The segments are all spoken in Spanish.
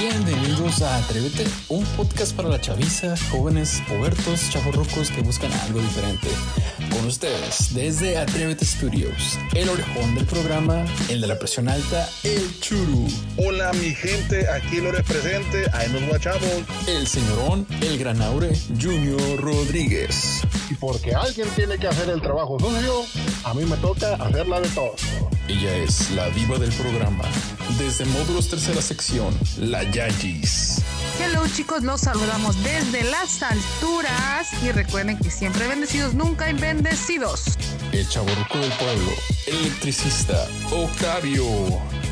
Bienvenidos a Atrévete, un podcast para la chaviza, jóvenes, pubertos, chavorrucos que buscan algo diferente. Con ustedes, desde Atrévete Studios, el orejón del programa, el de la presión alta, el churu. Hola mi gente, aquí lo represente, ahí nos guachamos. El señorón, el granaure, Junior Rodríguez. Y porque alguien tiene que hacer el trabajo sucio, a mí me toca hacerla de todo. Ella es la diva del programa. Desde módulos tercera sección, la Yayis. Hello chicos, los saludamos desde las alturas y recuerden que siempre bendecidos, nunca bendecidos. El chaborruco del pueblo, el electricista, Octavio.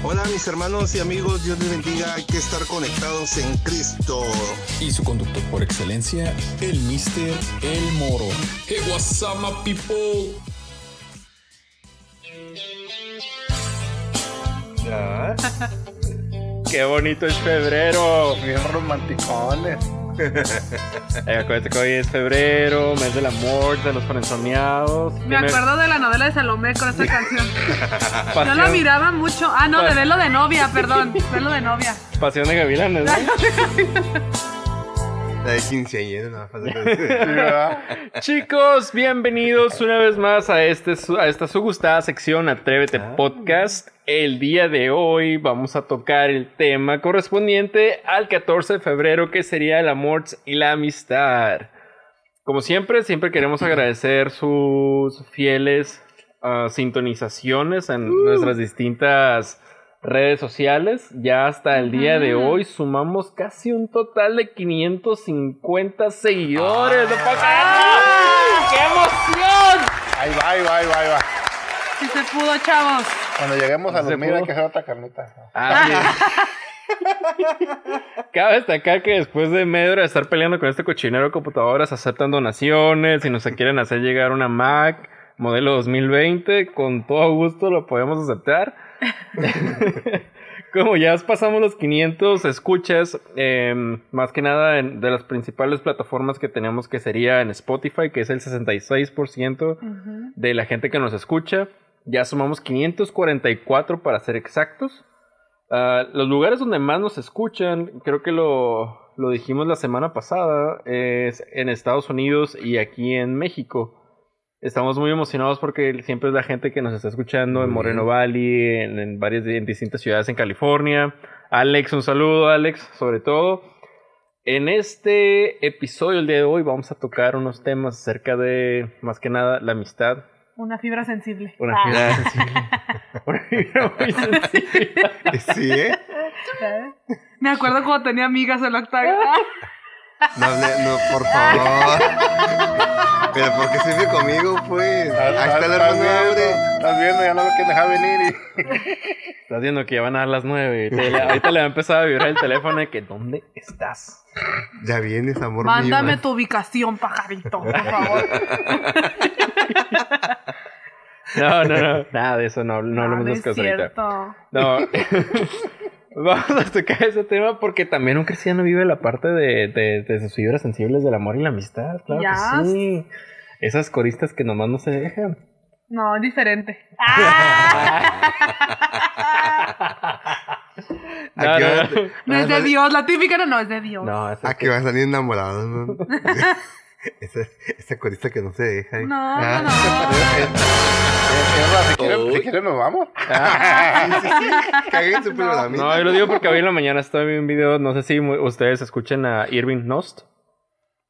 Hola mis hermanos y amigos, Dios les bendiga, hay que estar conectados en Cristo. Y su conductor por excelencia, el Mister El Moro. Hey, what's up, my people? Qué bonito es febrero. Bien romanticones. Eh, acuérdate que hoy es febrero, mes del amor, de los frenzoneados. Me acuerdo de la novela de Salomé con esta canción. Yo la miraba mucho. Ah, no, de velo de novia, perdón. Velo de novia. pasión de gavilanes, ¿no? De quinceañera, no. Chicos, bienvenidos una vez más a, este, a esta su gustada sección Atrévete Podcast. El día de hoy vamos a tocar el tema correspondiente al 14 de febrero, que sería el amor y la amistad. Como siempre, siempre queremos agradecer sus fieles ah, sintonizaciones en nuestras distintas redes sociales. Ya hasta el día de hoy sumamos casi un total de 550 seguidores. ¡No pasa nada! ¡Qué emoción! Ahí va, ahí va, ahí va, ahí va. Si se pudo, chavos. Cuando lleguemos a dormir pudo. hay que hacer otra carnita. Así es. Cabe destacar que después de media hora de estar peleando con este cochinero de computadoras, aceptan donaciones. Si nos quieren hacer llegar una Mac modelo 2020, con todo gusto lo podemos aceptar. Como ya pasamos los 500 escuchas, eh, más que nada en- de las principales plataformas que tenemos, que sería en Spotify, que es el 66% de la gente que nos escucha. Ya sumamos 544 para ser exactos. Ah, los lugares donde más nos escuchan, creo que lo, lo dijimos la semana pasada, es en Estados Unidos y aquí en México. Estamos muy emocionados porque siempre es la gente que nos está escuchando en Moreno bien. Valley, en, en varias en distintas ciudades en California. Alex, un saludo, Alex, sobre todo. En este episodio, el día de hoy, vamos a tocar unos temas acerca de, más que nada, la amistad. Una fibra sensible. Una Ah. fibra sensible. Una fibra muy sensible. Sí, ¿eh? Me acuerdo cuando tenía amigas en la octava. No, no, por favor. Pero ¿por qué se vive conmigo, pues? Ahí está el hermano. Estás viendo, ya no lo quieren dejar venir. Y... Estás viendo que ya van a dar las nueve. Te- le- ahorita le va a empezar a vibrar el teléfono de que ¿dónde estás? Ya vienes, amor Mándame mío. tu ubicación, pajarito, por favor. No, no, no. Nada de eso, no, no hablemos de es esas cosas ahorita. cierto. No. Vamos a tocar ese tema porque también un cristiano vive la parte de, de, de sus fibras sensibles del amor y la amistad. Claro que sí. Esas coristas que nomás no se dejan. No, es diferente. No, Aquí no, va- no. No es de Dios, la típica no, no es de Dios. No, esa- Aquí van a salir enamorados, ¿no? esa, esa corista que no se deja. ¿eh? No, Ah. no, no. Quieren, si quieren nos vamos. Sí, sí, sí. Su programa. No, yo lo digo porque hoy en la mañana estaba viendo un video, no sé si ustedes escuchen a Irving Nost.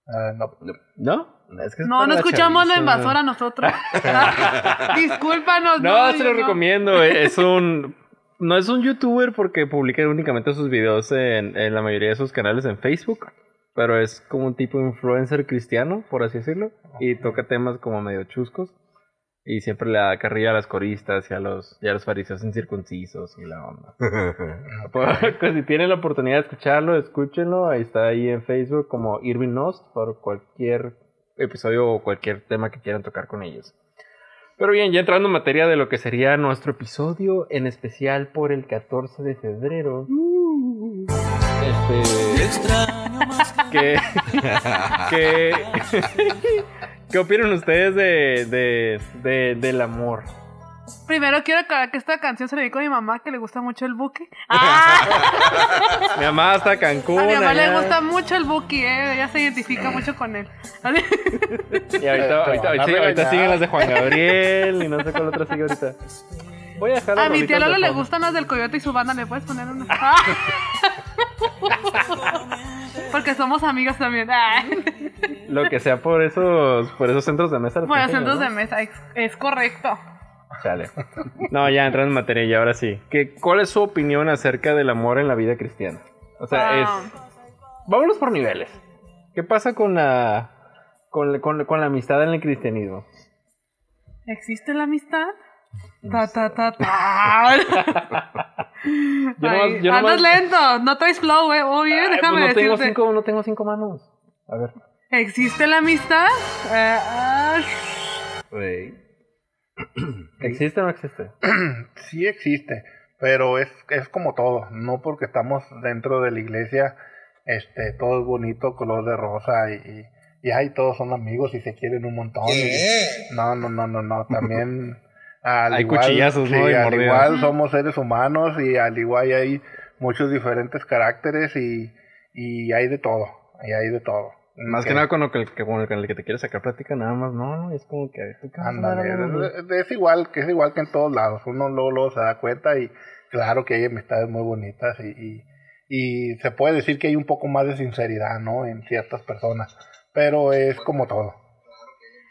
Ah, no. ¿No? Es que es No, no la escuchamos la invasora nosotros. Discúlpanos. No, se yo lo no. recomiendo. Es un. No es un youtuber porque publica únicamente sus videos en, en la mayoría de sus canales en Facebook. Pero es como un tipo de influencer cristiano, por así decirlo. Y toca temas como medio chuscos. Y siempre le da carrilla a las coristas y a los, y a los fariseos incircuncisos y la onda. Pues, si tienen la oportunidad de escucharlo, escúchenlo. Ahí está ahí en Facebook como Irving Nost por cualquier episodio o cualquier tema que quieran tocar con ellos. Pero bien, ya entrando en materia de lo que sería nuestro episodio, en especial por el 14 de febrero. Este. ¿Qué, qué, ¿Qué opinan ustedes de, de, de- del amor? Primero quiero aclarar que esta canción se le dedicó a mi mamá, que le gusta mucho el buque. ¡Ah! Mi mamá hasta Cancún. A mi mamá le gusta mucho el buque, ¿eh? Ella se identifica mucho con él. Y ahorita, ahorita, sí, ahorita siguen las de Juan Gabriel y no sé cuál otra sigue ahorita. Voy a dejar A mi tía Lola le gustan las del coyote y su banda, ¿le puedes poner una? Ah. Porque somos amigas también. Ah. Lo que sea por esos, por esos centros de mesa. los Bueno, pequeños, centros ¿no? de mesa, es, es correcto. Chale. No, ya entrando en materia y ahora sí. ¿Qué, ¿Cuál es su opinión acerca del amor en la vida cristiana? O sea, Ah. es... Vámonos por niveles. ¿Qué pasa con la... Con, con, con la amistad en el cristianismo? ¿Existe la amistad? Ta, ta, ta, ta. Yo Ay, nomás- yo andas nomás- lento, no traes flow, eh. Oye, Ay, pues déjame no, tengo cinco, no tengo cinco manos. A ver. ¿Existe la amistad? Eh, ¿Existe o no existe? Sí existe, pero es, es como todo, no porque estamos dentro de la iglesia, este, todo es bonito, color de rosa y, y, y ay, todos son amigos y se quieren un montón. y- no, no, no, no, no, también al Hay igual, cuchillazos, ¿no? sí, al igual somos seres humanos y al igual hay muchos diferentes caracteres y, y hay de todo, y hay de todo. Más que nada con, lo que, con el, que te quieres sacar plática, nada más, no, no, es como que... es igual, que es igual que en todos lados. Uno luego, luego se da cuenta y claro que hay amistades muy bonitas y, y, y se puede decir que hay un poco más de sinceridad, ¿no? En ciertas personas, pero es como todo.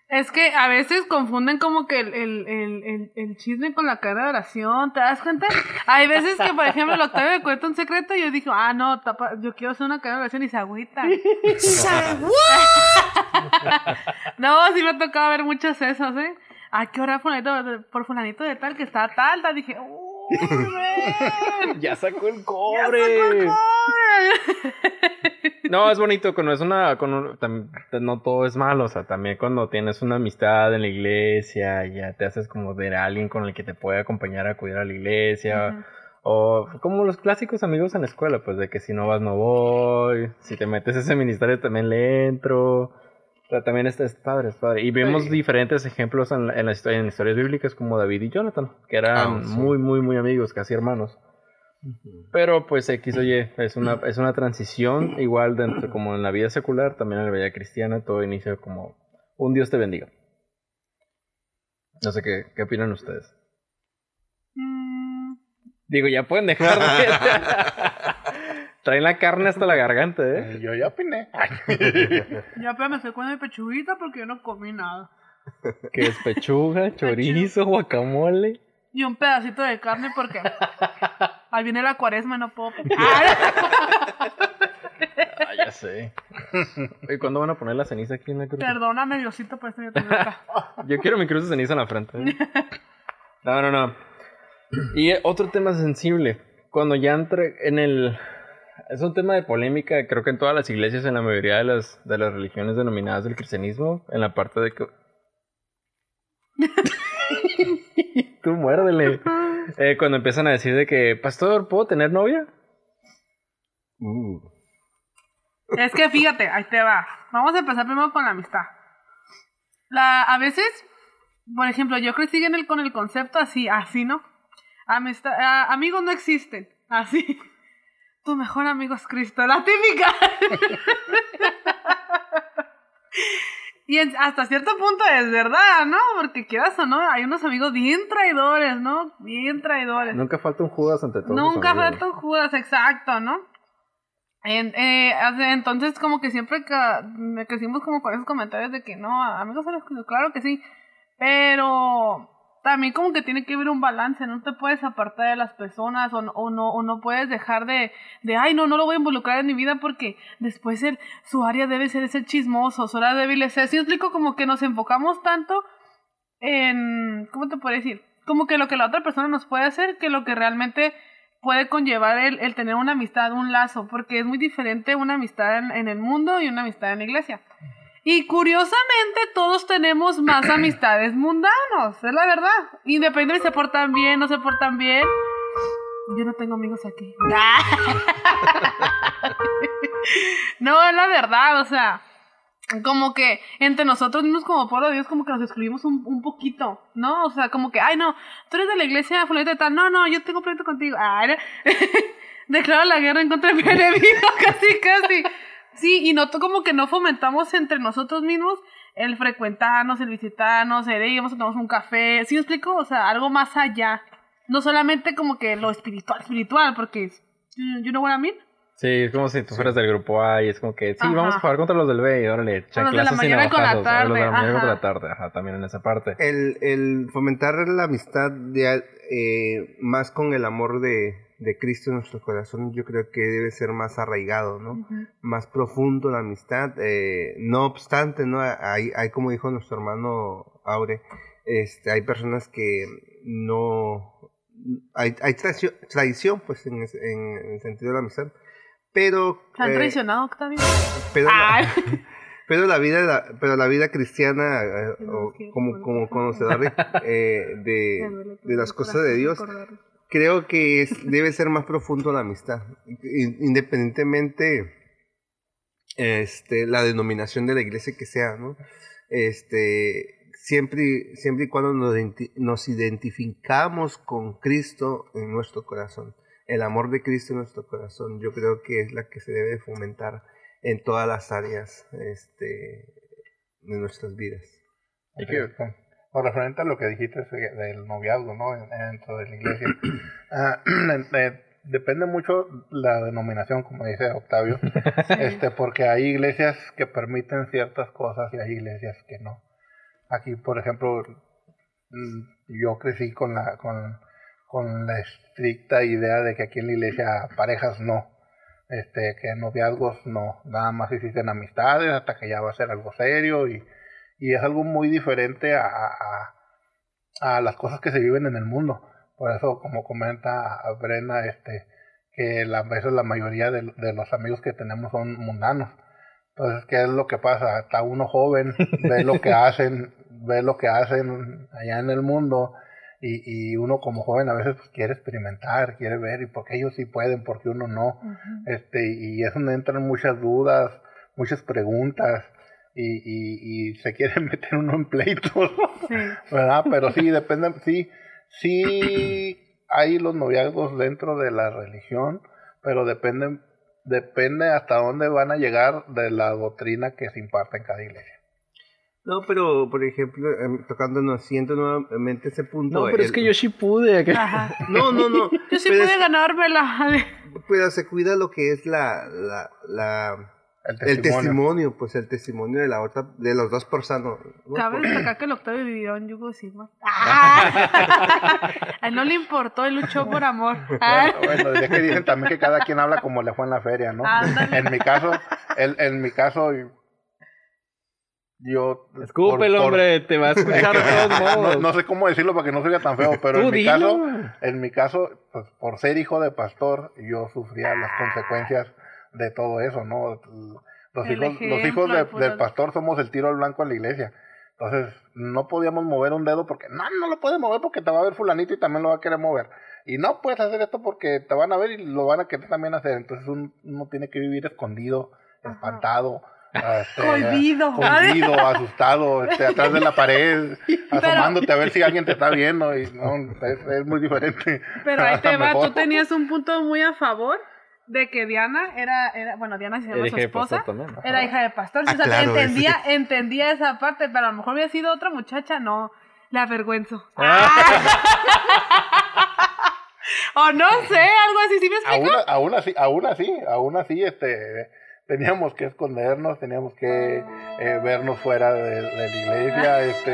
Es que a veces confunden como que el, el, el, el, el chisme con la cara de oración, ¿te das cuenta? Hay veces que, por ejemplo, el Octavio me cuenta un secreto y yo digo, ah, no, tapa, yo quiero hacer una cara de oración y se agüita. no, sí me ha tocado ver muchos esos, ¿eh? ¿A qué hora fulanito, por fulanito de tal que está tal? tal? Dije, ¡Uy, Ya sacó el ¡Ya cobre. sacó el cobre! No, es bonito cuando es una, cuando tam- no todo es malo, o sea, también cuando tienes una amistad en la iglesia, ya te haces como de alguien con el que te puede acompañar a cuidar a la iglesia, o como los clásicos amigos en la escuela, pues de que si no vas no voy, si te metes ese ministerio también le entro, o sea, también es, es padre, es padre. Y vemos Sí. diferentes ejemplos en, la- en, la historia, en historias bíblicas como David y Jonathan, que eran Ah, sí. muy, muy, muy amigos, casi hermanos. Pero pues X o Y, es una, es una transición igual dentro, como en la vida secular, también en la vida cristiana, todo inicia como un Dios te bendiga. No sé qué, qué opinan ustedes. Mm, Digo, ya pueden dejar de... Traen la carne hasta la garganta, ¿eh? Eh, Yo ya opiné. Ya, pero me estoy con mi pechuguita porque yo no comí nada. Que es pechuga, chorizo, guacamole. Y un pedacito de carne porque ahí viene la cuaresma y no puedo. ¡Ay! Ah, ya sé. ¿Y cuándo van a poner la ceniza aquí en la cruz? Perdóname, Diosito, por esto yo tengo acá. Yo quiero mi cruz de ceniza en la frente. ¿eh? No, no, no. Y otro tema sensible. Cuando ya entre en el... Es un tema de polémica, creo que en todas las iglesias, en la mayoría de las, de las religiones denominadas del cristianismo, en la parte de que... Tú muérdele. Eh, cuando empiezan a decir de que, pastor, ¿puedo tener novia? Uh. Es que fíjate, ahí te va. Vamos a empezar primero con la amistad. La, a veces, por ejemplo, yo crecí en el, con el concepto así, así, ¿no? Amistad, ah, amigos no existen, así. Tu mejor amigo es Cristo, la típica. y en- hasta cierto punto es verdad, ¿no? Porque quieras o no, hay unos amigos bien traidores, ¿no? Bien traidores. Nunca falta un Judas ante todos. los Nunca amigos. faltan Judas, exacto, ¿no? En- eh, entonces, como que siempre me crecimos como con esos comentarios de que no, amigos, claro que sí, pero también como que tiene que haber un balance, no te puedes apartar de las personas o no, o no, o no puedes dejar de, de, ay, no, no lo voy a involucrar en mi vida porque después su área debe ser ese chismoso, su área débil es ese. ¿Sí explico? Como que nos enfocamos tanto en, ¿cómo te puedo decir? Como que lo que la otra persona nos puede hacer, que lo que realmente puede conllevar el, el tener una amistad, un lazo, porque es muy diferente una amistad en, en el mundo y una amistad en la iglesia. Y curiosamente todos tenemos más amistades mundanos, es la verdad. Independientemente si se portan bien, no se portan bien. Yo no tengo amigos aquí. no, es la verdad, o sea, como que entre nosotros mismos como pueblo de Dios como que nos excluimos un, un poquito, ¿no? O sea, como que, ay, no, tú eres de la iglesia fulanita de tal, no, no, yo tengo proyecto contigo. Ay, no. declaro la guerra en contra de mi enemigo, casi, casi. Sí, y noto como que no fomentamos entre nosotros mismos el frecuentarnos, el visitarnos, el ir, vamos a tomar un café, ¿sí me explico? O sea, algo más allá. No solamente como que lo espiritual, espiritual, porque, you know what I mean? Sí, es como si tú fueras del grupo A y es como que, sí, Ajá. vamos a jugar contra los del B y órale, los de la chanclazos y mañana con la navajazos, o los de la tarde, mañana contra ajá. la tarde, ajá, también en esa parte. El, el fomentar la amistad de, eh, más con el amor de, de Cristo en nuestro corazón, yo creo que debe ser más arraigado, ¿no? Más profundo la amistad. eh, no obstante, ¿no? Hay, hay, como dijo nuestro hermano Aure, este, hay personas que no... Hay, hay traición, traición, pues, en, en- en el sentido de la amistad. Pero... ¿Se han eh, traicionado, Octavio? pero la- Ay. pero la vida, la- pero la vida cristiana, eh, o como, como conocedor de, de las cosas de Dios. Creo que es- debe ser más profundo la amistad, in- independientemente este, la denominación de la iglesia que sea, ¿no? Este, siempre, siempre y cuando nos identificamos con Cristo en nuestro corazón, el amor de Cristo en nuestro corazón, yo creo que es la que se debe fomentar en todas las áreas este, de nuestras vidas. Hay que, con referente a lo que dijiste del noviazgo, ¿no? En- Dentro de la iglesia. Ah, eh, depende mucho la denominación, como dice Octavio, este, porque hay iglesias que permiten ciertas cosas y hay iglesias que no. Aquí, por ejemplo, mm, yo crecí con la, con, con la estricta idea de que aquí en la iglesia parejas no. Este, que noviazgos no, nada más existen amistades hasta que ya va a ser algo serio y, y es algo muy diferente a, a, a las cosas que se viven en el mundo. Por eso, como comenta Brenda, este, que la- a veces la mayoría de, de los amigos que tenemos son mundanos. Entonces, ¿qué es lo que pasa? Está uno joven, ve lo que hacen, ve lo que hacen allá en el mundo y, y uno como joven a veces pues, quiere experimentar, quiere ver y por qué ellos sí pueden, porque uno no. Este, y es donde entran muchas dudas, muchas preguntas y, y, y se quiere meter uno en pleitos, Sí. ¿verdad? Pero sí, depende, sí, sí hay los noviazgos dentro de la religión, pero depende, depende hasta dónde van a llegar de la doctrina que se imparte en cada iglesia. No, pero por ejemplo, em, tocándonos, siento nuevamente ese punto. No, pero es que yo sí pude. que-. No, no, no. Yo sí pero, pude es- ganármela. pero se cuida lo que es la, la, la El el testimonio. pues el testimonio de la otra, de los dos personas. ¿no? Cabe destacar que el Octavio vivió en yugo desigual. ¡Ah! A él no le importó, él luchó por amor. Ah. Bueno, bueno, es que dicen también que cada quien habla como le fue en la feria, ¿no? Ándale. En mi caso, en, en mi caso, yo... Escúpelo, por- por- hombre, te va a escuchar de todos no, modos. no sé cómo decirlo para que no se oiga tan feo, pero en mi dilo. caso, en mi caso, pues, por ser hijo de pastor, yo sufría las consecuencias de todo eso, ¿no? Los El hijos, los hijos de- del pastor somos el tiro al blanco en la iglesia. Entonces, no podíamos mover un dedo porque, no, no lo puedes mover porque te va a ver fulanito y también lo va a querer mover. Y no puedes hacer esto porque te van a ver y lo van a querer también hacer. Entonces, un- uno tiene que vivir escondido, Ajá. espantado. este, asustado, este, atrás de la pared, asomándote a ver si alguien te está viendo y no, es, es muy diferente. Pero ahí te va, Mejor. tú tenías un punto muy a favor de que Diana era, era bueno, Diana se llama Era su hija de pastor esposa. Era hija de pastor, Ah, o sea, claro, entendía, entendía esa parte, pero a lo mejor había sido otra muchacha, no, la avergüenzo. Ah. o no sé, algo así, ¿sí me explico? aún, aún así, aún así, aún así, este, teníamos que escondernos, teníamos que eh, vernos fuera de, de la iglesia, este,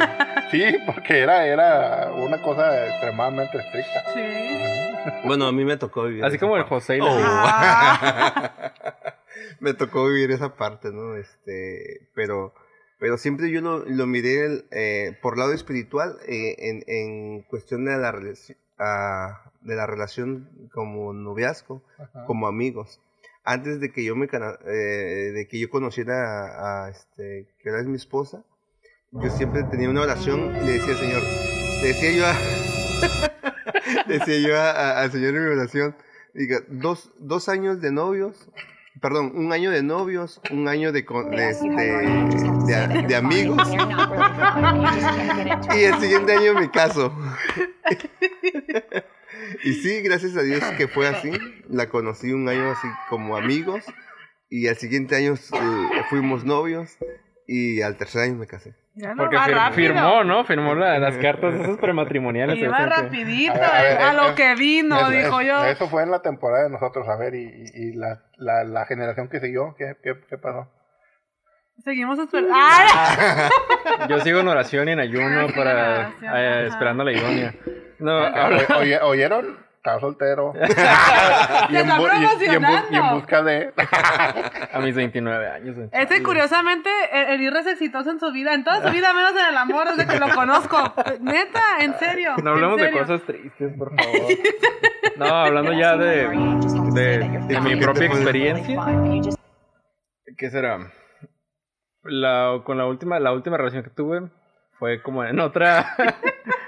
sí, porque era, era una cosa extremadamente estricta. Sí. Bueno, a mí me tocó vivir. Así como el. José y Oh. la me tocó vivir esa parte, ¿no? Este, pero, pero siempre yo lo, lo miré el, eh, por lado espiritual eh, en, en cuestión de la, relaci- ah, de la relación como noviazgo, Ajá. como amigos. Antes de que yo me eh, de que yo conociera a, a, este que ahora es mi esposa, yo siempre tenía una oración y le decía Señor, le decía yo a, decía yo a- a- al Señor en mi oración, diga, dos, dos años de novios perdón, un año de novios, un año de, de, este, de, de amigos y el siguiente año me caso. y sí, gracias a Dios que fue así. La conocí un año así como amigos y al siguiente año eh, fuimos novios y al tercer año me casé. Ya no Porque va fir- rápido. firmó, ¿no? Firmó la- las cartas esas prematrimoniales. Iba rapidito, A ver, a ver, a, eh, lo eh, que vino, Eso- dijo yo. Eso fue en la temporada de nosotros, a ver, y, y- la, la, la generación que siguió, ¿qué, qué, qué pasó? Seguimos esperando. ¡Ah! Yo sigo en oración y en ayuno Ah, para eh, esperando la idónea. No, Ah, oye- ¿Oyeron? Estaba soltero. y, está en y- y en y en busca de... a mis 29 años. Este, curiosamente, el, el Irra es exitoso en su vida, en toda su vida, menos en el amor, desde que lo conozco. Neta, en serio. No hablemos de cosas tristes, por favor. No, hablando ya de, de, de mi ¿Qué propia experiencia. ¿Qué será? La, con la última, la última relación que tuve fue como en otra.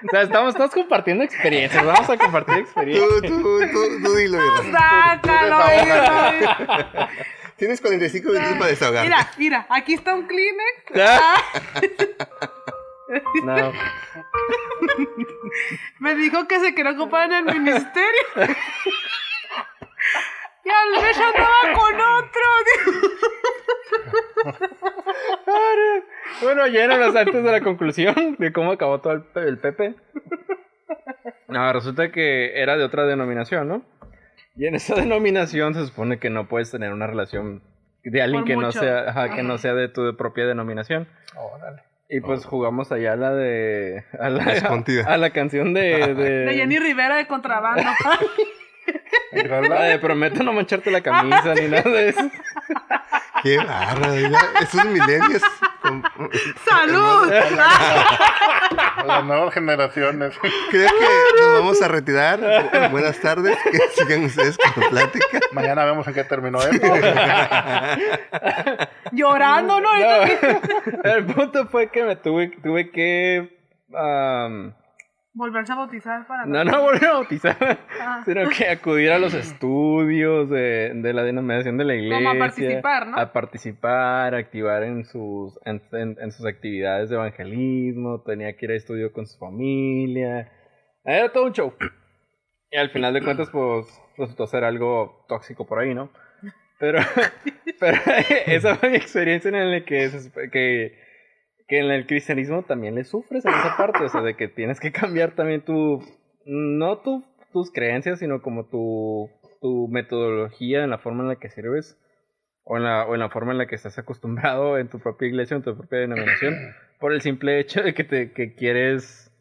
O sea, estamos todos compartiendo experiencias. Vamos a compartir Tú, experiencias. tú, tú, tú dilo, Irra. Sácalo. Tienes 45 minutos para desahogar. Mira, mira, aquí está un Kleenex. Ah. No, me dijo que se quería ocupar en el ministerio. Y al vez andaba con otro. Bueno, yéndonos antes de la conclusión de cómo acabó todo el, pe- el Pepe. No, resulta que era de otra denominación, ¿no? Y en esa denominación se supone que no puedes tener una relación de alguien Por que no sea, ajá, que no sea de tu propia denominación. Órale. Y pues jugamos allá a la de a la, a la canción de, de, De Jenny Rivera de contrabando. La de prometo no mancharte la camisa ni nada de eso. Qué barra, mira, esos milenios. ¡Salud! Las nuevas generaciones. Creo que nos vamos a retirar. Bu- Buenas tardes. Que sigan ustedes con la plática. Mañana vemos en qué terminó esto. Llorando, ¿no? No, el punto fue que me tuve, tuve que Volverse a bautizar para. No, no volver a bautizar, Ah. sino que acudir a los estudios de, de la denominación de la iglesia. Como a participar, ¿no? A participar, activar en sus, en, en- en sus actividades de evangelismo, tenía que ir a estudio con su familia. Era todo un show. Y al final de cuentas, pues, resultó ser algo tóxico por ahí, ¿no? Pero, pero esa fue mi experiencia en la que, que, que en el cristianismo también le sufres en esa parte, o sea, de que tienes que cambiar también tu, no tu, tus creencias, sino como tu, tu metodología en la forma en la que sirves, o en, la, o en la forma en la que estás acostumbrado en tu propia iglesia, en tu propia denominación, por el simple hecho de que, te, que quieres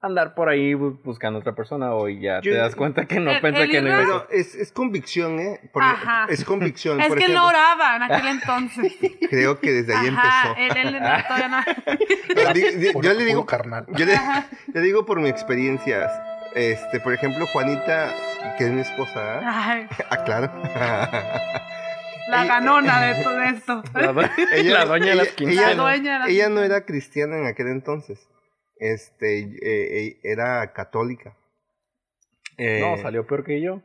andar por ahí bu- buscando otra persona, o ya Yo- te das cuenta que no El- pensé el que no a- Pero es, es convicción, ¿eh? Por- Ajá. es convicción. Es por que ejemplo. no oraba en aquel entonces. Creo que desde ahí Ajá, empezó. él, él no, todavía no. Pero di- di- Puro- yo le digo, carnal. yo le, yo digo por mi experiencia. Este, por ejemplo, Juanita, que es mi esposa, ¿ah? Ay, Ah, claro. la ganona de todo esto. La, do- la doña de las ella- quincenas. La dueña de las ella no era cristiana en aquel entonces. Este, eh, eh, era católica. Eh, No, salió peor que yo.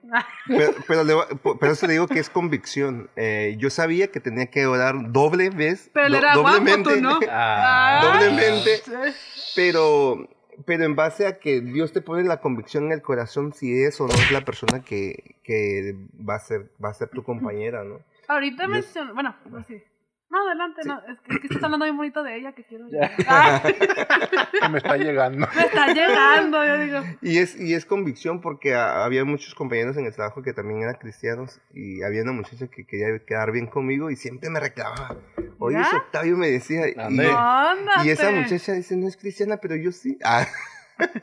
Pero, pero, le, pero eso le digo que es convicción. Eh, yo sabía que tenía que orar doble vez. Pero do- era guapo, doblemente. tú, ¿no? Ah, doblemente. Pero, pero en base a que Dios te pone la convicción en el corazón si es o no es la persona que, que va, a ser, va a ser tu compañera, ¿no? Ahorita mencionó. Bueno, pues sí. No, adelante, no. Es que, es que estás hablando muy bonito de ella que quiero. Que me está llegando. me está llegando, yo digo. Y es, y es convicción porque a- había muchos compañeros en el trabajo que también eran cristianos y había una muchacha que quería quedar bien conmigo y siempre me reclamaba. Oye, ¿Ya? Octavio me decía. Y, y esa muchacha dice, no es cristiana, pero yo sí. Ah,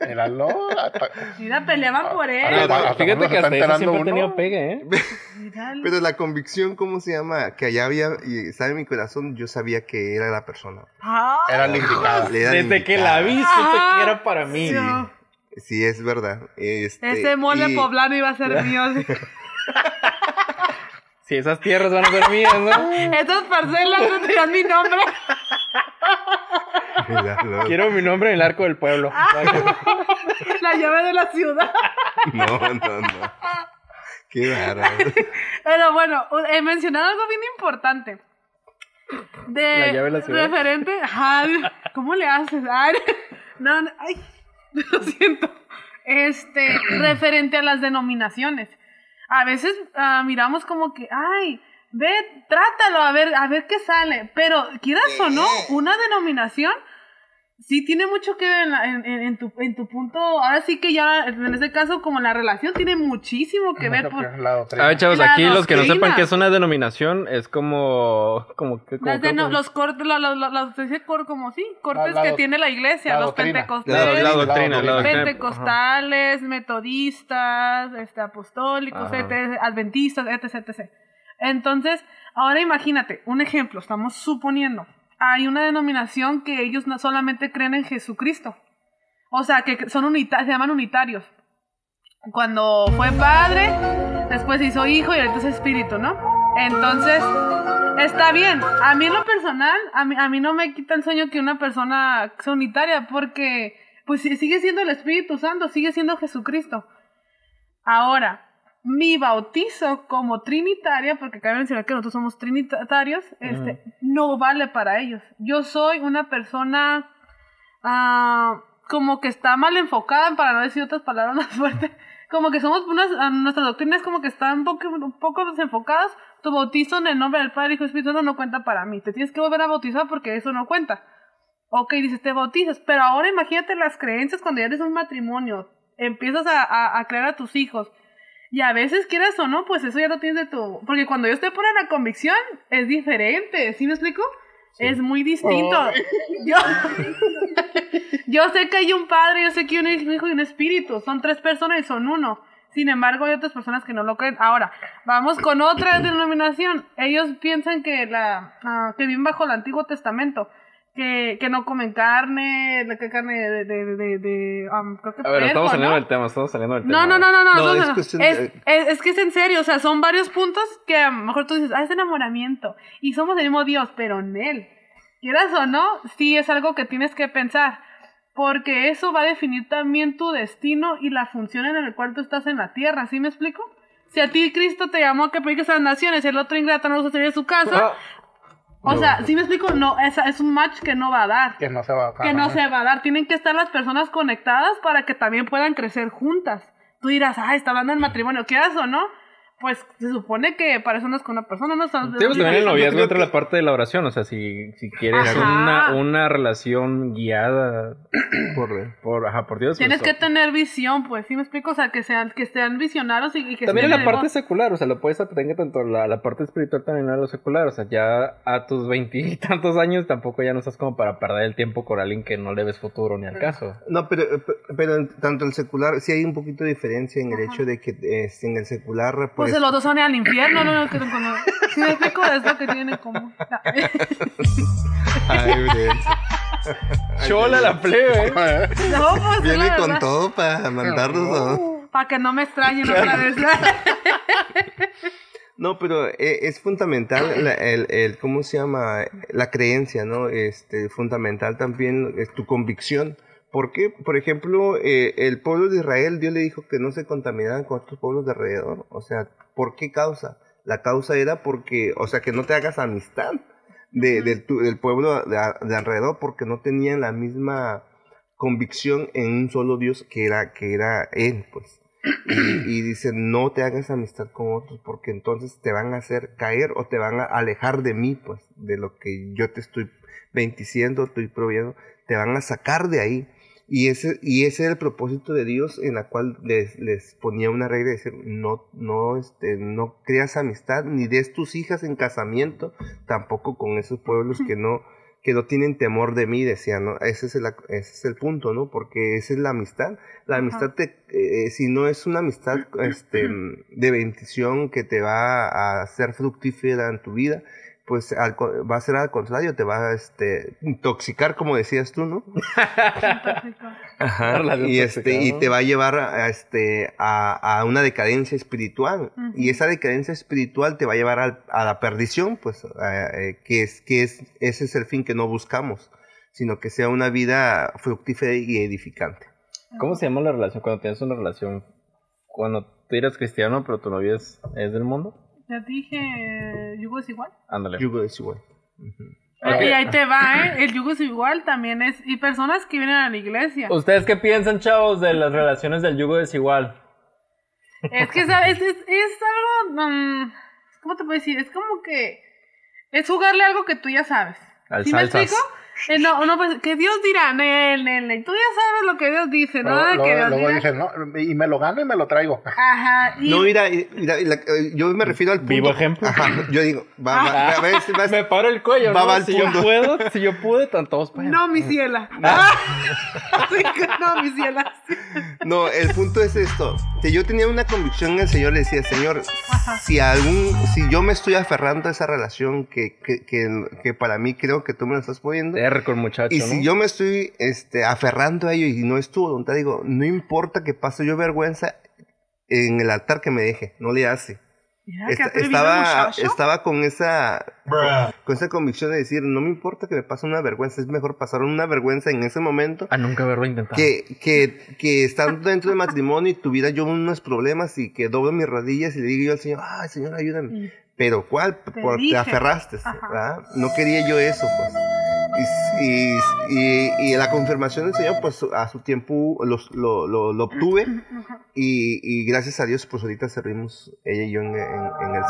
Míralo. hasta- Mira, peleaban por él. Ah, Pero hasta fíjate que hasta eso siempre uno. tenido pegue, ¿eh? Pero la convicción, ¿cómo se llama? Que allá había, y estaba en mi corazón, yo sabía que era la persona. Ah, Era la indicada. Era Desde que la vi, supe que era para mí. yo- Sí, es verdad. Este, Ese mole y- poblano iba a ser mío. Si esas tierras van a ser mías, ¿no? Estas parcelas no tenían mi nombre. Míralo. Quiero mi nombre en el arco del pueblo. La llave de la ciudad. No, no, no. Qué bárbaro. Pero bueno, he mencionado algo bien importante. De La llave de la ciudad. referente. Ajá, ¿Cómo le haces? Ay, no, no, ay, lo siento. Este, referente a las denominaciones. A veces ah, miramos como que, ay, ve, trátalo, a ver, a ver qué sale. Pero quieras o no, una denominación sí tiene mucho que ver en, la- en- en- en tu, en tu punto. Ahora sí que ya, en este caso, como la relación tiene muchísimo que ver. por-. A ver, chavos, La aquí los que no sepan qué es una denominación, es como. como, que- como Las que- de- no, los cortes, los, los, los- los- como sí, cortes la que tiene la iglesia, la los doctrina. pentecostales, la, la doctrina, la doctrina. doctrina. pentecostales, metodistas, este, apostólicos, etc., adventistas, etc, etc. Entonces, ahora imagínate, un ejemplo, estamos suponiendo, hay una denominación que ellos no solamente creen en Jesucristo, o sea, que son se llaman unitarios. Cuando fue padre, después hizo hijo y ahorita es espíritu, ¿no? Entonces, está bien. A mí en lo personal, a mí, a mí no me quita el sueño que una persona sea unitaria, porque pues sigue siendo el Espíritu Santo, sigue siendo Jesucristo. Ahora, mi bautizo como trinitaria, porque cabe mencionar que nosotros somos trinitarios, este, no vale para ellos. Yo soy una persona ah, como que está mal enfocada, para no decir otras palabras más fuertes, como que somos unas, ah, nuestras doctrinas como que están un poco, un poco desenfocadas. Tu bautizo en el nombre del Padre, Hijo y Espíritu Santo no cuenta para mí. Te tienes que volver a bautizar porque eso no cuenta. Ok, dices, te bautizas, pero ahora imagínate las creencias cuando ya eres un matrimonio, empiezas a, a, a crear a tus hijos. Y a veces quieras o no, pues eso ya lo tienes de tu... Porque cuando Dios te pone la convicción, es diferente, ¿sí me explico? Es muy distinto. Yo, yo sé que hay un padre, yo sé que hay un hijo y un espíritu. Son tres personas y son uno. Sin embargo, hay otras personas que no lo creen. Ahora, vamos con otra denominación. Ellos piensan que la ah, que viven bajo el Antiguo Testamento. Que, que no comen carne, de- que carne de, de, de, de, um, creo que A ver, estamos saliendo ¿no? del tema, estamos saliendo del tema. No, no, no, no, no, No, no, es Es, de- es- es que es en serio, o sea, son varios puntos que a lo mejor tú dices, ah, es enamoramiento y somos el mismo Dios, pero en él, quieras o no, sí es algo que tienes que pensar, porque eso va a definir también tu destino y la función en la cual tú estás en la tierra, ¿sí me explico? Si a ti Cristo te llamó a que prediques a las naciones y el otro ingrato no salir de su casa, O sea, ¿sí me explico? No, es, es un match que no va a dar Que no se va a que no se va a dar. Tienen que estar las personas conectadas para que también puedan crecer juntas. Tú dirás, ah, está hablando del matrimonio, ¿qué haces o no? Pues se supone que para eso no es con una persona, no estás. Sí, pues también el noviazgo entra que- la parte de la oración, o sea, si, si quieres una, una relación guiada Por, por, ajá, por Dios. Tienes pues, que tener visión, pues, ¿sí me explico? O sea, que sean, que sean visionarios y, y que También en la parte secular, o sea, lo puedes aprender tanto la, la parte espiritual también a lo secular, o sea, ya a tus veintitantos años tampoco ya no estás como para perder el tiempo con alguien que no le ves futuro ni al caso. No, pero, pero en- tanto el secular, sí hay un poquito de diferencia en el hecho de que este, en el secular, Pues pues, los dos son al infierno, no, no, que no, no. ¿Sí me explico? Es lo que tienen como. Ay, Uriel. Chola la plebe, ¿eh? No, pues es Viene la con todo para mandarnos a... Para que no me extrañen otra vez. No, pero e- es fundamental la- el, el, ¿cómo se llama? La creencia, ¿no? Este, fundamental también es tu convicción. ¿Por qué? Por ejemplo, eh, el pueblo de Israel, Dios le dijo que no se contaminaran con otros pueblos de alrededor. O sea, ¿por qué causa? La causa era porque, o sea, que no te hagas amistad de, del, tu- del pueblo de, alrededor porque no tenían la misma convicción en un solo Dios que era, que era Él, pues. Y, y dice, no te hagas amistad con otros porque entonces te van a hacer caer o te van a alejar de mí, pues, de lo que yo te estoy bendiciendo, estoy proveyendo, te van a sacar de ahí. Y ese, y ese era el propósito de Dios en la cual les, les ponía una regla de decir, no, no, este, no creas amistad, ni des tus hijas en casamiento, tampoco con esos pueblos que no, que no tienen temor de mí, decía, ¿no? Ese es el, ese es el punto, ¿no? Porque esa es la amistad. La amistad, te, eh, si no es una amistad este, de bendición que te va a hacer fructífera en tu vida, pues al va a ser al contrario, te va a este, intoxicar, como decías tú, ¿no? Ajá, y, este, y te va a llevar a, este, a, a una decadencia espiritual. Ujú. Y esa decadencia espiritual te va a llevar al- a la perdición, pues, eh, eh, que, es, que es, ese es el fin que no buscamos, sino que sea una vida fructífera y edificante. ¿Cómo se llama la relación cuando tienes una relación cuando tú eres cristiano, pero tu novia es, es del mundo. Ya dije, eh, yugo es igual. Ándale. Yugo es igual. Y ahí te va, ¿eh? El yugo es igual también es. Y personas que vienen a la iglesia. ¿Ustedes qué piensan, chavos, de las relaciones del yugo desigual? Es que ¿sabes? Es, es, es algo. mm, ¿Cómo te puedo decir? Es como que. Es jugarle algo que tú ya sabes. Al ¿Sí me salsas. explico? Eh, no, no, pues que Dios dirá, Nel, Nel, Nel. Tú ya sabes lo que Dios dice, ¿no? Luego, que luego- Dios luego dirá. dicen, no, y me lo gano y me lo traigo. Ajá. Y, No, mira, mira, la- eh, yo me refiero al punto. Vivo ejemplo. Ajá, yo digo, va, va, vas- Me paro el cuello, Va, ¿no? al si yo puedo, si yo pude, tan todos pueden. No, mi ciela. Ah. No, mi ciela. No, el punto es esto. Que yo tenía una convicción en el Señor, le decía, Señor, si algún, si yo me estoy aferrando a esa relación que, que, que, que para mí creo que tú me lo estás poniendo, Terco el muchacho, y ¿no? si yo me estoy este, aferrando a ello y no es tu voluntad, digo, no importa que pase yo vergüenza en el altar que me deje, no le hace. Atrevido estaba, estaba con esa con esa convicción de decir, no me importa que me pase una vergüenza, es mejor pasar una vergüenza en ese momento A nunca haberlo intentado. que, que, que estando dentro del matrimonio y tuviera yo unos problemas y que doble mis rodillas y le diga yo al Señor, ay Señor, ayúdame. Mm. Pero ¿cuál? Te Por- te aferraste. No quería yo eso, pues. Y, y, y- y la confirmación del Señor, pues a su tiempo los- lo, lo, lo obtuve y, y gracias a Dios, pues ahorita servimos ella y yo en, en- en el,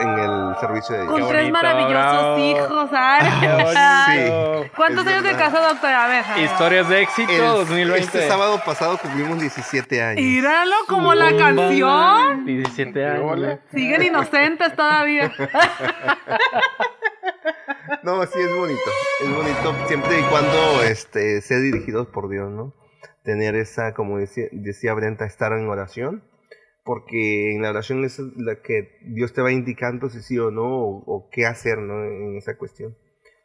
en el servicio de Dios. Con Qué tres bonito, maravillosos bravo. hijos, Qué ¿sabes? bonito. ¿Cuántos Es años de casado, doctora? A ver, a ver. Historias de éxito El- 2020. Este sábado pasado cumplimos 17 años. Míralo como la canción. 17 años. Siguen inocentes todavía. No, sí, es bonito. Es bonito siempre y cuando este, sea dirigidos por Dios, ¿no? Tener esa, como decía, decía Brenta, estar en oración. Porque en la oración es la que Dios te va indicando si sí o no, o, o qué hacer, ¿no? En esa cuestión.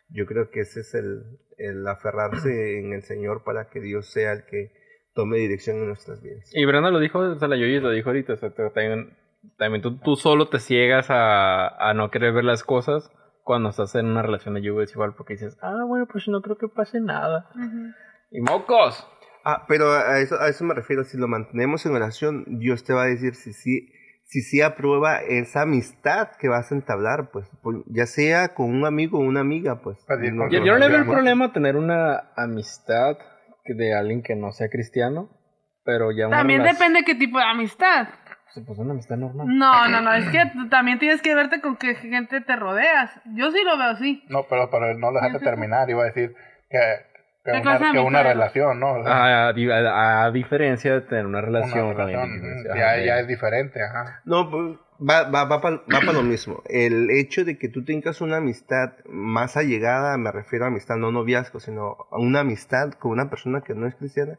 Yo creo que ese es el, el aferrarse en el Señor para que Dios sea el que tome dirección en nuestras vidas. Y Brenda lo dijo, o sea, la Yoyi lo dijo ahorita, o sea, también, también tú, tú solo te ciegas a, a no querer ver las cosas cuando estás en una relación de yugo desigual porque dices, ah, bueno, pues no creo que pase nada. Y mocos. Ah, pero a eso, a eso me refiero, si lo mantenemos en oración, Dios te va a decir si sí, si sí aprueba esa amistad que vas a entablar, pues, ya sea con un amigo o una amiga, pues. Pues, no- Yo, no le veo el problema tener una amistad de alguien que no sea cristiano, pero ya una También depende qué tipo de amistad. Pues, pues una amistad normal. No, no, no. Es que tú también tienes que verte con qué gente te rodeas. Yo sí lo veo así. No, pero, pero no dejaste terminar. Iba a decir que, que, ¿Qué una, que una relación, ¿no? O sea, A, di- a- a diferencia de tener una una relación, con relación, alguien. mm, Ajá, ya, sí. es diferente, ajá. No, pues, va, va, va para lo mismo. El hecho de que tú tengas una amistad más allegada, me refiero a amistad, no noviazgo, sino a una amistad con una persona que no es cristiana,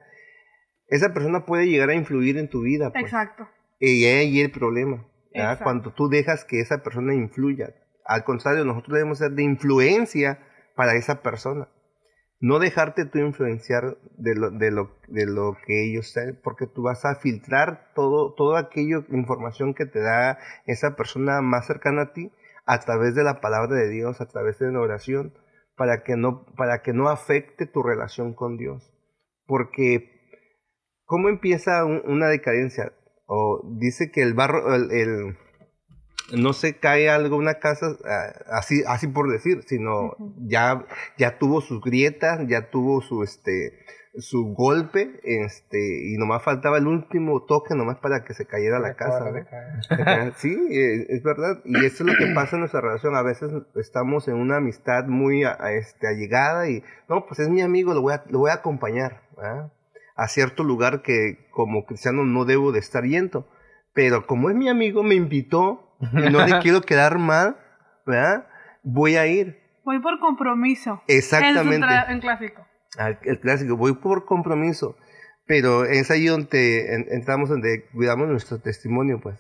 esa persona puede llegar a influir en tu vida. Pues. Exacto. Y ahí el problema. Cuando tú dejas que esa persona influya. Al contrario, nosotros debemos ser de influencia para esa persona. No dejarte tú influenciar de lo, de lo, de lo que ellos sean, porque tú vas a filtrar todo, todo aquello, información que te da esa persona más cercana a ti a través de la palabra de Dios, a través de la oración, para que no, para que no afecte tu relación con Dios. Porque ¿Cómo empieza un- una decadencia? O dice que el barro, el, el- no se cae algo, una casa, ah, así, así por decir, sino ya, ya tuvo sus grietas, ya tuvo su, este, su golpe, este, y nomás faltaba el último toque nomás para que se cayera la casa. ¿no? Sí, eh, es verdad. Y eso es lo que pasa en nuestra relación. A veces estamos en una amistad muy a- a, este, allegada y, no, pues es mi amigo, lo voy a, lo voy a acompañar ¿verdad? A cierto lugar que como cristiano no debo de estar yendo. Pero como es mi amigo, me invitó y no le quiero quedar mal, ¿verdad? Voy a ir. Voy por compromiso. Exactamente. un clásico. Al- el clásico, voy por compromiso. Pero es ahí donde en- entramos, donde cuidamos nuestro testimonio, pues.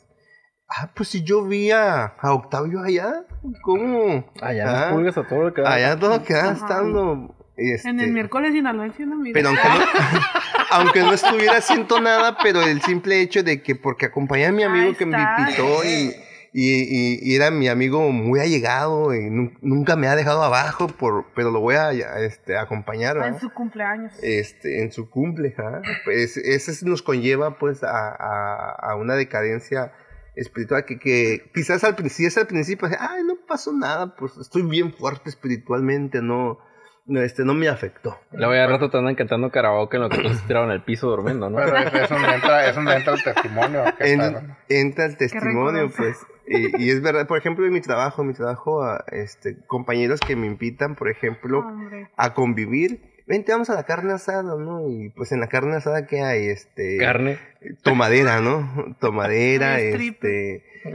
Ah, pues si yo vi a, a Octavio allá, ¿cómo? Allá Ah, las pulgas a todo lo que. Allá todo Ajá. estando. Este, En el miércoles sinaloense no pero aunque no, aunque no estuviera haciendo nada, pero el simple hecho de que porque acompañé a mi amigo Ahí que me invitó y, y, y- y era mi amigo muy allegado y nun- nunca me ha dejado abajo, por, pero lo voy a este, acompañar. En su cumpleaños. este, en su cumple. ¿ah? Pues ese nos conlleva pues a, a- a una decadencia espiritual que, que quizás al principio, es al principio, ay, no pasó nada, pues estoy bien fuerte espiritualmente, no, no, este, no me afectó. Luego ya al rato te andan cantando karaoke en lo que tú tirado en el piso durmiendo, ¿no? Pero es, es donde entra, es donde entra el testimonio. que En- está, ¿no? entra el testimonio, pues. Y, y es verdad, por ejemplo, en mi trabajo, en mi trabajo, a, este, compañeros que me invitan, por ejemplo, Hombre. a convivir, vente, vamos a la carne asada, ¿no? Y pues en la carne asada, ¿qué hay? Este, Carne. tomadera, ¿no? Tomadera, este.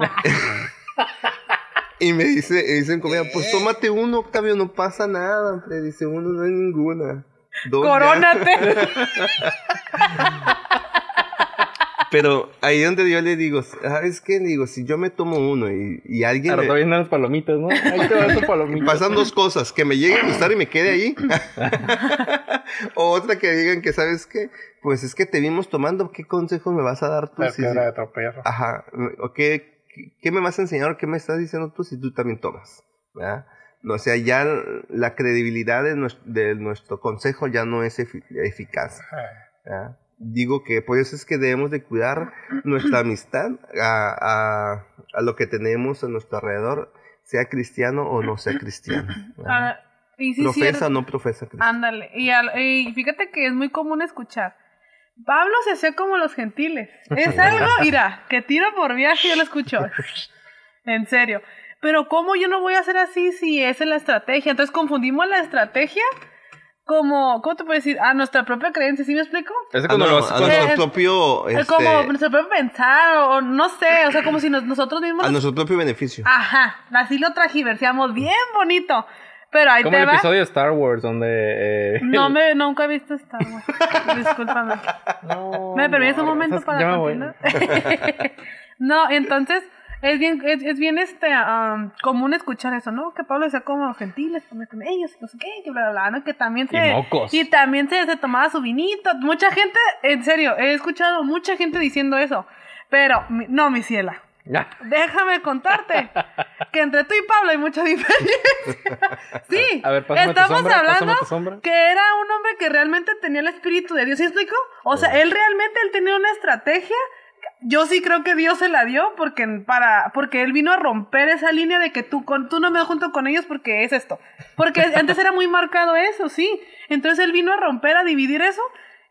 y me dice, me dicen comida, pues tómate uno, Octavio, no pasa nada, hombre. Dice, uno no hay ninguna. Dos ya". Corónate. Pero ahí donde yo le digo, ¿sabes qué? Digo, si yo me tomo uno y, y alguien Ahora me- todavía las palomitas, ¿no? Ahí te vas tu palomita. Pasan dos cosas, que me llegue a gustar y me quede ahí. o otra que digan que, ¿sabes qué? Pues es que te vimos tomando, ¿qué consejos me vas a dar tú? La si- piedra de. Ajá, o qué, qué- me vas a enseñar qué me estás diciendo tú si tú también tomas? ¿verdad? No, o sea, ya la credibilidad de nuestro, de nuestro consejo ya no es efi- eficaz. ¿verdad? Digo que por eso es que debemos de cuidar nuestra amistad a, a, a lo que tenemos a nuestro alrededor, sea cristiano o no sea cristiano. Ah, y sí, profesa cierto. o no profesa cristiano. Ándale. Y, al- y fíjate que es muy común escuchar. Pablo se hacía como los gentiles. Es algo, mira, que tiro por viaje yo lo escucho. En serio. Pero ¿cómo yo no voy a hacer así si esa es la estrategia? Entonces confundimos la estrategia como, ¿cómo te puedo decir? A nuestra propia creencia, ¿sí me explico? Ese A, cuando no- a nuestro propio, Es este, Como nuestro propio pensar o no sé, o sea, como si nos- nosotros mismos... a nuestro propio beneficio. Ajá, así lo tragiversamos bien bonito. Pero ahí como te el va. episodio de Star Wars donde... eh, No me, nunca he visto Star Wars. Discúlpame. No, ¿Me permites un momento para continuar? no, entonces es bien, es, es bien este común escuchar eso, ¿no? Que Pablo decía como gentiles, comer con ellos, no sé qué, que bla, bla, bla, ¿no? Que también Y se... mocos. y también se, se tomaba su vinito. Mucha gente, en serio, he escuchado mucha gente diciendo eso. Pero, mi- no, mi ciela. Déjame contarte que entre tú y Pablo hay mucha diferencia. sí, A ver, estamos sombra, hablando que era un hombre que realmente tenía el espíritu de Dios. ¿Sí explico? O sea, él realmente él tenía una estrategia. Yo sí creo que Dios se la dio porque para porque él vino a romper esa línea de que tú con tú no me junto con ellos porque es esto. Porque antes era muy marcado eso, sí. Entonces él vino a romper, a dividir eso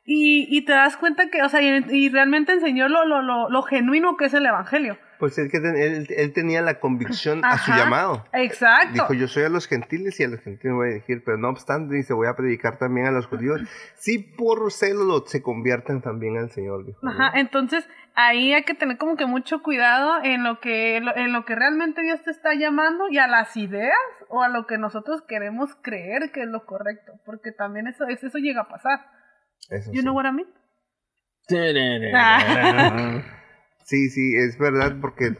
y, y te das cuenta que, o sea, y, y realmente enseñó lo, lo, lo, lo genuino que es el evangelio. Pues él, que él, él tenía la convicción a su llamado. Exacto. Dijo, yo soy a los gentiles y a los gentiles voy a dirigir, pero no obstante, dice, voy a predicar también a los judíos. Sí, por celo lo- se convierten también al Señor, dijo. ¿no? Ajá, entonces ahí hay que tener como que mucho cuidado en lo que en lo que realmente Dios te está llamando y a las ideas o a lo que nosotros queremos creer que es lo correcto, porque también eso es- eso llega a pasar. Eso You sí. know what I mean? Sí, sí, es verdad, porque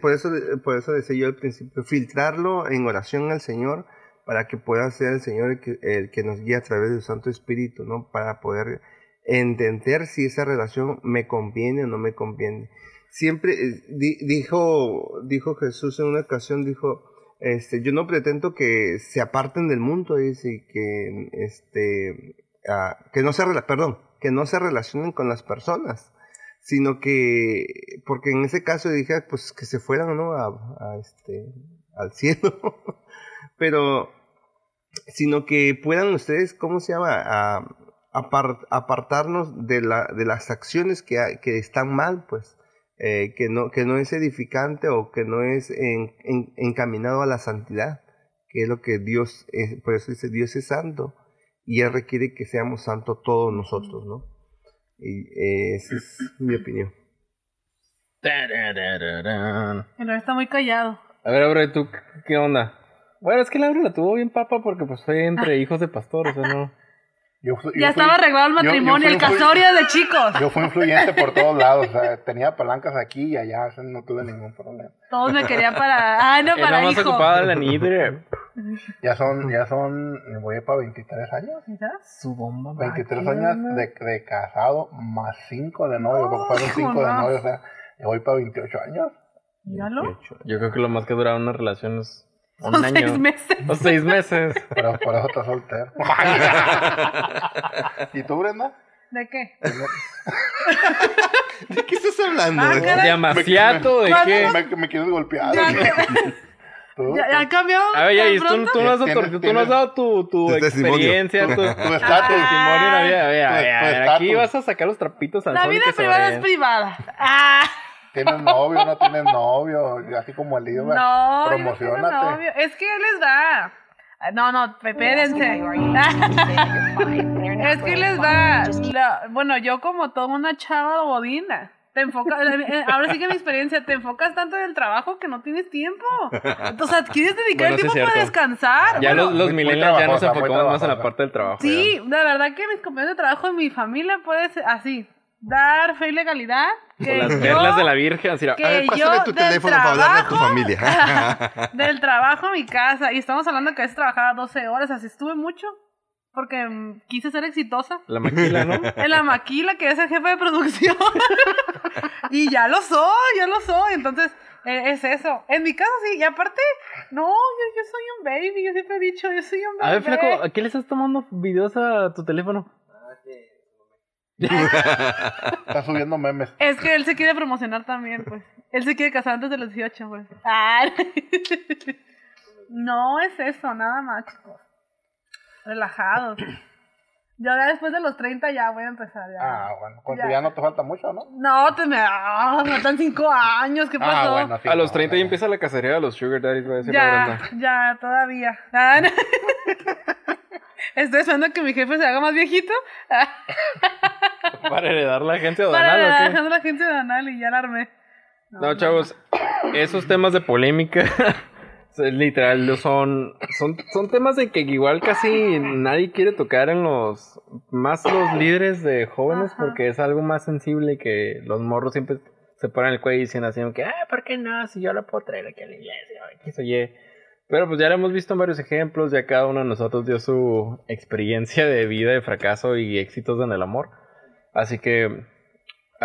por, eso, por eso decía yo al principio, filtrarlo en oración al Señor para que pueda ser el Señor el que, el que nos guíe a través del Santo Espíritu, ¿no? Para poder entender si esa relación me conviene o no me conviene. Siempre eh, di- dijo, dijo Jesús en una ocasión, dijo, este, yo no pretendo que se aparten del mundo, dice, que, este, ah, que no se, perdón, que no se relacionen con las personas, sino que, porque en ese caso dije, ah, pues que se fueran, ¿no? A, este, al cielo, pero, sino que puedan ustedes, ¿cómo se llama? A, apar- apartarnos de, la, de las acciones que, que están mal, pues, eh, que, no, que no es edificante o que no es en- en- encaminado a la santidad, que es lo que Dios, es, por eso dice, Dios es santo y Él requiere que seamos santos todos nosotros, ¿no? Y eh, esa es mi opinión. El está muy callado. A ver, Abre, ¿tú qué onda? Bueno, es que Laura la tuvo bien papa porque pues fue entre hijos de pastores, ¿o no? Yo Ya fui- estaba arreglado el yo- yo matrimonio, el casorio de chicos. Yo fui influyente por todos lados, o sea, tenía palancas aquí y allá, o sea, no tuve ningún problema. Todos me querían para. Ay, no, Él para más hijo. ocupaba la nidre. Ya son, ya son, voy para 23 años. Mira. Su bomba 23 máquina. años de, de casado más 5 de novio, porque fueron Ay, 5 de novio, o sea, yo voy para 28 años. Míralo. 28. Yo creo que lo más que dura una relación es un Son año. seis meses. O seis meses. Pero por eso estás soltero. ¿Y tú, Brenda? ¿De qué? ¿De qué estás hablando? Ah. ¿Demasiado de ¿Cuándo qué? nos- Me, me quieres golpear. Ya. ¿Ya, ha cambiado? A ver, ya, y tú, tú no has tu- tú no has dado tu, tu experiencia, tu, Tu testimonio en la vida. A ver, a ver, a tu ver, aquí vas a sacar los trapitos al La vida que se privada es privada. Ah, ¿Tienes novio no tienes novio? Así como el libro. no, yo no Promocionate. novio. Es que él les da. Ah, No, no, espérense. es que les da. la- bueno, yo como toda una chava bodina. Te enfocas, eh, ahora sí que mi experiencia, te enfocas tanto en el trabajo que no tienes tiempo. O sea, quieres dedicar Bueno, el tiempo para descansar. Ya Bueno, los, los millennials ya nos enfocamos más en la trabajosa. parte del trabajo. Sí, la verdad que mis compañeros de trabajo en mi familia puede ser así. Dar fe y legalidad. Que Las yo- perlas de la Virgen, así, que A ver, yo tu del teléfono para hablarle a tu trabajo- familia. Del trabajo a mi casa. Y estamos hablando que a veces trabajaba 12 horas, así estuve mucho. Porque mm, quise ser exitosa. la maquila, ¿no? En la maquila, que es el jefe de producción. y ya lo soy, ya lo soy. Entonces, eh, es eso. En mi caso, sí. Y aparte, no, yo, yo soy un baby. Yo siempre he dicho, yo soy un baby. A ver, Flaco, ¿a qué le estás tomando videos a tu teléfono? Está subiendo memes. Es que él se quiere promocionar también, pues. Él se quiere casar antes de los 18, pues. Ah. No es eso, nada más, chicos. Relajados. Yo ya después de los 30 ya voy a empezar. Ya. Ah, bueno. Pues Ya. ya no te falta mucho, ¿no? No, te me. Ah, faltan 5 años, ¿qué pasó? Ah, bueno, sí. a los no, 30 ya empieza la cacería de los Sugar Daddies, va a decir la ya, ya, todavía. Ah, no. Estoy esperando que mi jefe se haga más viejito ah, Para heredar la agencia para donal, ¿o qué? dejando la gente de Anal y ya la armé. No, chavos, esos temas de polémica, literal, son, son, son temas de que igual casi nadie quiere tocar en los, más los líderes de jóvenes, Ajá. porque es algo más sensible que los morros siempre se ponen el cuello y dicen así, que, ah, ¿por qué no? Si yo lo puedo traer aquí a la iglesia, X o Y. Pero pues ya lo hemos visto en varios ejemplos, ya cada uno de nosotros dio su experiencia de vida, de fracaso y éxitos en el amor. Así que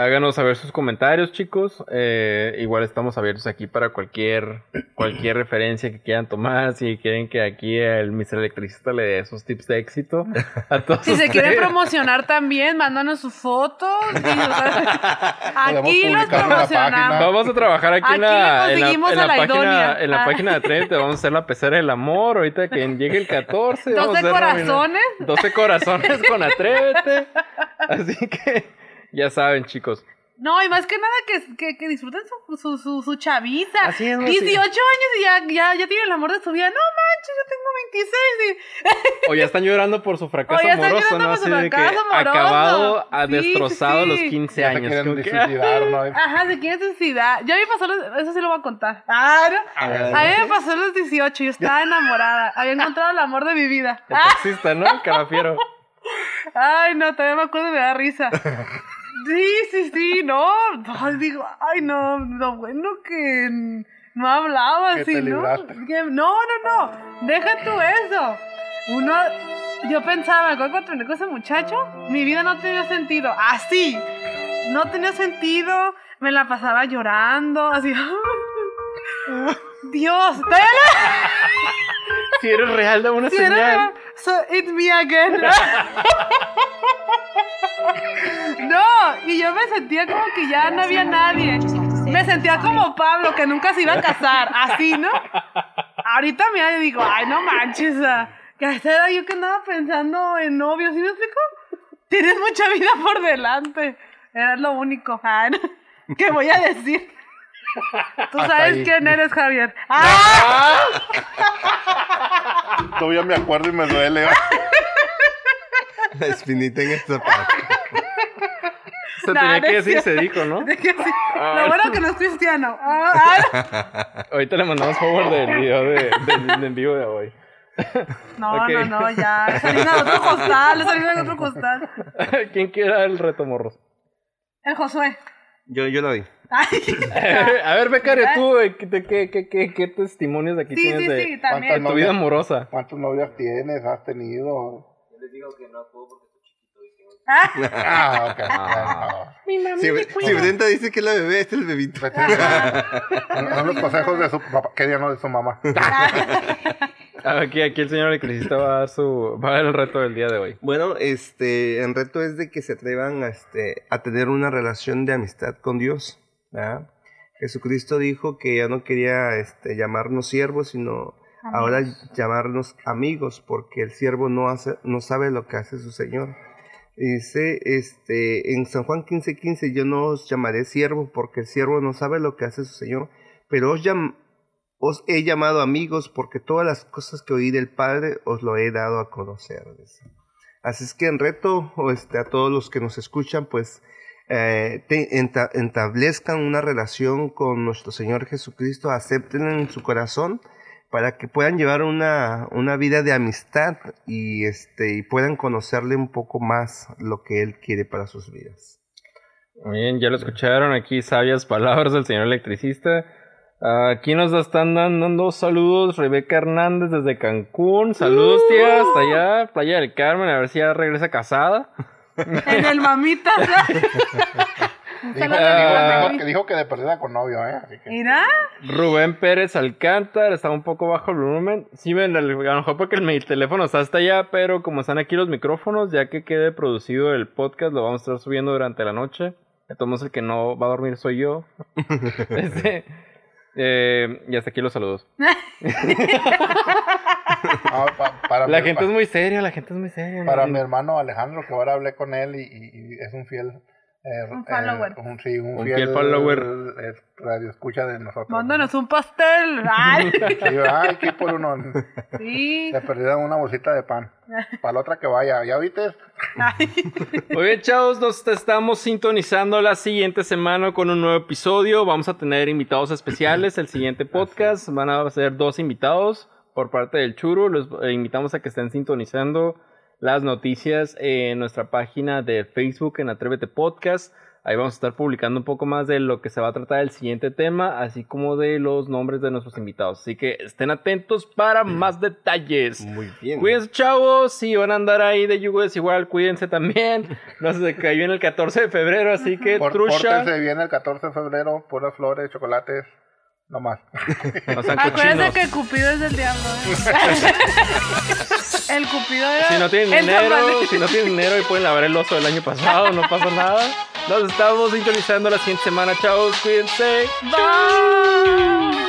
háganos saber sus comentarios, chicos. Eh, igual estamos abiertos aquí para cualquier cualquier referencia que quieran tomar. Si quieren que aquí el Mr. Electricista le dé esos tips de éxito a todos. Si se quieren promocionar también, mándanos sus fotos. y, o sea, aquí los publicar en la página. promocionamos. Vamos a trabajar aquí, en la, en la, conseguimos en a la la página, idónea. en la Ah. página de 30. Vamos a hacer la pecera del amor. Ahorita que llegue el 14. vamos a 12 hacer la- corazones. 12 corazones con Atrévete. Así que ya saben, chicos. No, y más que nada que, que, que disfruten su, su, su, su chaviza. Así es, ¿no? 18 Sí. años y ya, ya, ya tienen el amor de su vida. No manches, yo tengo 26 y... O ya están llorando por su fracaso O ya están amoroso, llorando ¿no? por su Así de que fracaso amoroso. acabado, ha Sí, destrozado sí, los sí. 15 Ya se años. quieren suicidar, ¿no? Ajá, se quieren suicidar. Ya me pasó, los- eso sí lo voy a contar. Ah, ¿no? A mí me pasó a los 18, yo estaba enamorada. Había encontrado el amor de mi vida. El Ah, taxista, ¿no? El carafiero. Ay, no, todavía me acuerdo y me da risa. Sí, sí, sí, no. Digo, ay, no, lo bueno que no hablaba así, ¿no? Que- no, no, no. Deja tú eso. Uno, yo pensaba, cuando terminé con ese muchacho, mi vida no tenía sentido. Así. No tenía sentido. Me la pasaba llorando, así. Dios, todavía Si eres real, da una Sí, señal. era- So, it's me again. no, y yo me sentía como que ya no había nadie. Me sentía como Pablo, que nunca se iba a casar, así, ¿no? Ahorita yo digo, ay, no manches, que a esa edad yo que andaba pensando en novios, ¿sí me explico? Tienes mucha vida por delante. Era lo único. ¿Qué voy a decir? Tú Hasta sabes ahí. quién eres, Javier. ¡Ah! Todavía me acuerdo y me duele. La espinita en esta parte. Se No, tenía que decir, se dijo, ¿no? De que sí. Ah. Lo bueno que no es cristiano. Ah, ah. Ahorita le mandamos forward del video de, en vivo de hoy. No, no, no, ya. Salieron en otro costal, salieron en otro costal. ¿Quién quiera el reto, morros? El Josué. Yo, yo la vi. Ay, A ver, Becario, tú, eh, ¿qué, qué, qué, qué, qué testimonios aquí sí, tienes sí, de, sí, de también. tu vida amorosa? ¿Cuántas novias tienes? ¿Has tenido? Yo les digo que no puedo porque estoy chiquito y tengo Ah, ok. Ah. bueno. Si, si Brenda dice que es la bebé, este es el bebito. Son son los consejos de su papá, que día no de su mamá. Aquí, aquí el señor electricista va a dar su, va a dar el reto del día de hoy. Bueno, este, el reto es de que se atrevan a, este, a tener una relación de amistad con Dios. ¿Verdad? Jesucristo dijo que ya no quería este, llamarnos siervos, sino ahora llamarnos amigos, porque el siervo no, hace, no sabe lo que hace su Señor. Dice este, en San Juan 15:15, 15, yo no os llamaré siervo, porque el siervo no sabe lo que hace su Señor, pero os, llam- os he llamado amigos, porque todas las cosas que oí del Padre os lo he dado a conocer. dice. Así es que en reto o este, a todos los que nos escuchan, pues eh, te- enta- entablezcan una relación con nuestro Señor Jesucristo, acepten en su corazón para que puedan llevar una, una vida de amistad y, este, y puedan conocerle un poco más lo que Él quiere para sus vidas. Muy bien, ya lo escucharon aquí, sabias palabras del señor electricista. Ah, Aquí nos están dando saludos Rebeca Hernández desde Cancún. Saludos, tía, hasta allá, Playa del Carmen, a ver si ya regresa casada. En el mamita. Dijo, saludo dijo- que, dijo que de perdida con novio, ¿eh? Así que. Mira. Rubén Pérez Alcántar, está un poco bajo el volumen. Sí, ven, a lo mejor porque el, mi teléfono está hasta allá, pero como están aquí los micrófonos, ya que quede producido el podcast, lo vamos a estar subiendo durante la noche. Entonces el que no va a dormir soy yo. Este, eh, y hasta aquí los saludos. Ah, pa- para La mi- gente pa- es muy seria, la gente es muy seria. Para ¿no? mi hermano Alejandro, que ahora hablé con él y, y- y es un fiel. eh, Un follower. un, sí, un, Un fiel, fiel follower. eh, radio escucha de nosotros. Mándanos un pastel. Ay. Sí, ay, que por uno. Sí. Le perdieron una bolsita de pan. Para la otra que vaya. ¿Ya viste? Muy bien, chavos, nos estamos sintonizando la siguiente semana con un nuevo episodio. Vamos a tener invitados especiales. El siguiente podcast van a ser dos invitados por parte del Churo. Los eh, invitamos a que estén sintonizando las noticias en nuestra página de Facebook en Atrévete Podcast. Ahí vamos a estar publicando un poco más de lo que se va a tratar el siguiente tema, así como de los nombres de nuestros invitados. Así que estén atentos para más detalles. Muy bien. Cuídense, chavos. Si van a andar ahí de yugos, igual cuídense también. No se cayó en el 14 de febrero, así que Por, trucha. bien el 14 de febrero. Puras flores, chocolates. No más. No Acuérdense que Cupido es el diablo. ¿eh? el Cupido era. Si no tienen el dinero, si no tienen dinero y pueden lavar el oso del año pasado, no pasa nada. Nos estamos sintonizando la siguiente semana, chavos. Cuídense. Bye.